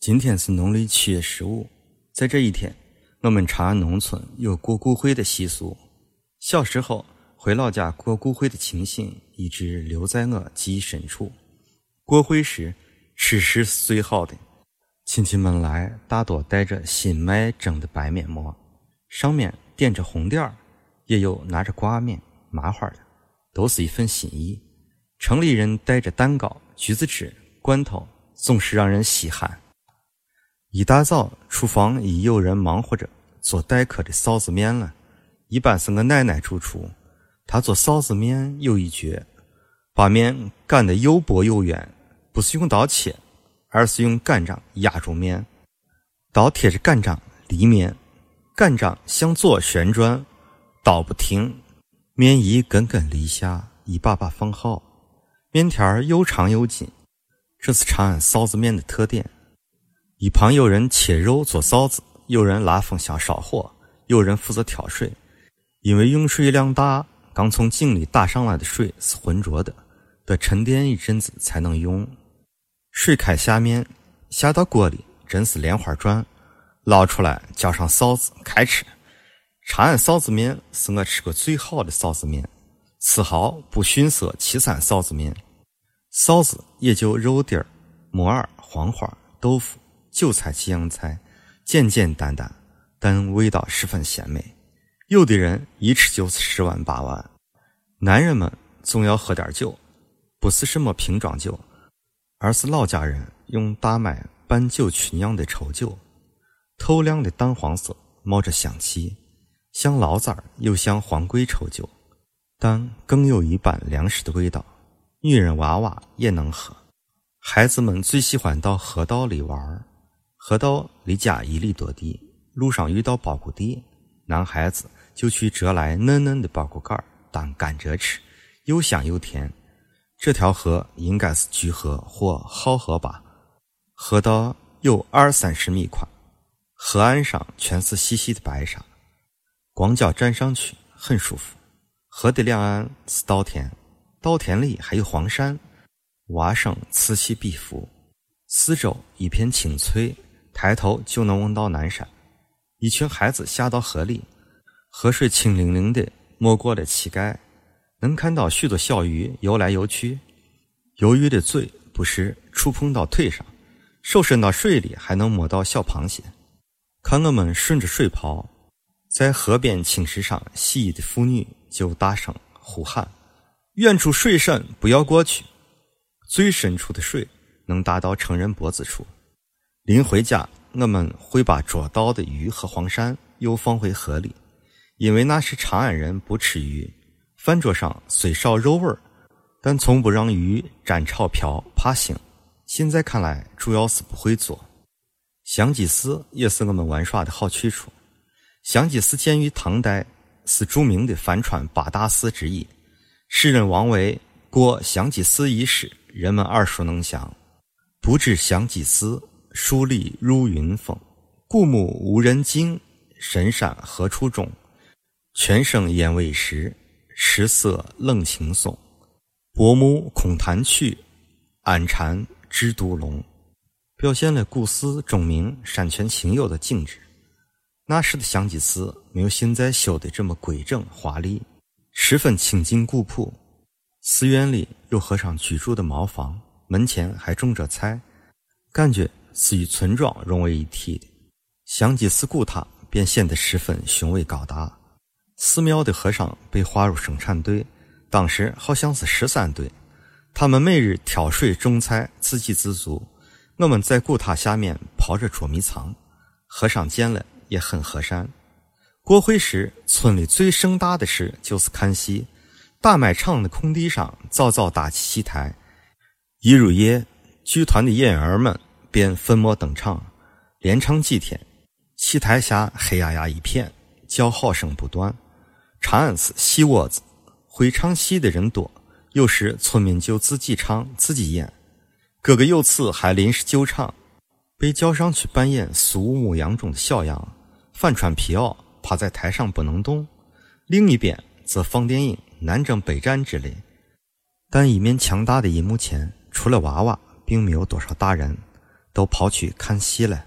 今天是农历七月十五，在这一天，我们长安农村有过骨灰的习俗。小时候回老家过骨灰的情形一直留在我记忆深处。过灰时，吃食是最好的。亲戚们来，大多带着新麦蒸的白面馍，上面点着红点儿，也有拿着挂面、麻花的，都是一份心意。城里人带着蛋糕、橘子汁、罐头，总是让人稀罕。一大早，厨房已有人忙活着做待客的臊子面了。一般是我奶奶主厨，她做臊子面有一绝，把面擀得又薄又圆，不是用刀切，而是用擀杖压住面，刀贴着擀杖离面，擀杖向左旋转，刀不停，面一根根离下，一把把放好，面条又长又紧，这是长安臊子面的特点。一旁有人切肉做臊子，有人拉风箱烧火，有人负责挑水。因为用水量大，刚从井里打上来的水是浑浊的，得沉淀一阵子才能用。水开下面，下到锅里，真是莲花转。捞出来，浇上臊子，开吃。长安臊子面是我吃过最好的臊子面，丝毫不逊色岐山臊子面。臊子也就肉丁儿、木耳、黄花、豆腐。韭菜几样菜，简简单单，但味道十分鲜美。有的人一吃就是十万八万。男人们总要喝点酒，不是什么瓶装酒，而是老家人用大麦拌酒曲酿的稠酒，透亮的淡黄色，冒着香气，像醪糟又像黄桂稠酒，但更有一般粮食的味道。女人娃娃也能喝，孩子们最喜欢到河道里玩儿。河道离家一里多地，路上遇到苞谷地，男孩子就去折来嫩嫩的苞谷杆当甘蔗吃，又香又甜。这条河应该是橘河或浩河吧。河道有二三十米宽，河岸上全是细细的白沙，光脚站上去很舒服。河的两岸是稻田，稻田里还有黄鳝，蛙声此起彼伏，四周一片青翠。抬头就能望到南山，一群孩子下到河里，河水清灵灵的，没过了膝盖，能看到许多小鱼游来游去。游鱼的嘴不时触碰到腿上，手伸到水里还能摸到小螃蟹。看我们顺着水跑，在河边青石上洗衣的妇女就大声呼喊：“远处水深，不要过去。”最深处的水能达到成人脖子处。临回家，我们会把捉到的鱼和黄鳝又放回河里，因为那是长安人不吃鱼。饭桌上虽少肉味儿，但从不让鱼沾炒瓢，怕腥。现在看来，主要是不会做。香积寺也是我们玩耍的好去处。香积寺建于唐代，是著名的帆船八大寺之一。诗人王维过香积寺一诗，人们耳熟能详。不知香积寺。疏篱入云峰，古木无人惊，深山何处种？泉声烟未时，石色冷青松。薄暮空潭曲，暗蝉知独龙。表现了古寺钟鸣、山泉清幽的景致。那时的香积寺没有现在修的这么规整华丽，十分清静古朴。寺院里有和尚居住的茅房，门前还种着菜，感觉。是与村庄融为一体的，香积寺古塔便显得十分雄伟高大。寺庙的和尚被划入生产队，当时好像是十三队，他们每日挑水种菜，自给自足。我们在古塔下面刨着捉迷藏，和尚见了也很和善。过会时，村里最盛大的事就是看戏。大麦场的空地上早早搭起戏台，一入夜，剧团的演员们。便粉墨登场，连唱几天。戏台下黑压压一片，叫好声不断。长安是戏窝子，会唱戏的人多，有时村民就自己唱自己演。哥哥有次还临时救场，被叫上去扮演苏武牧羊中的小羊，反穿皮袄，趴在台上不能动。另一边则放电影《南征北战》之类。但一面强大的银幕前，除了娃娃，并没有多少大人。都跑去看戏了。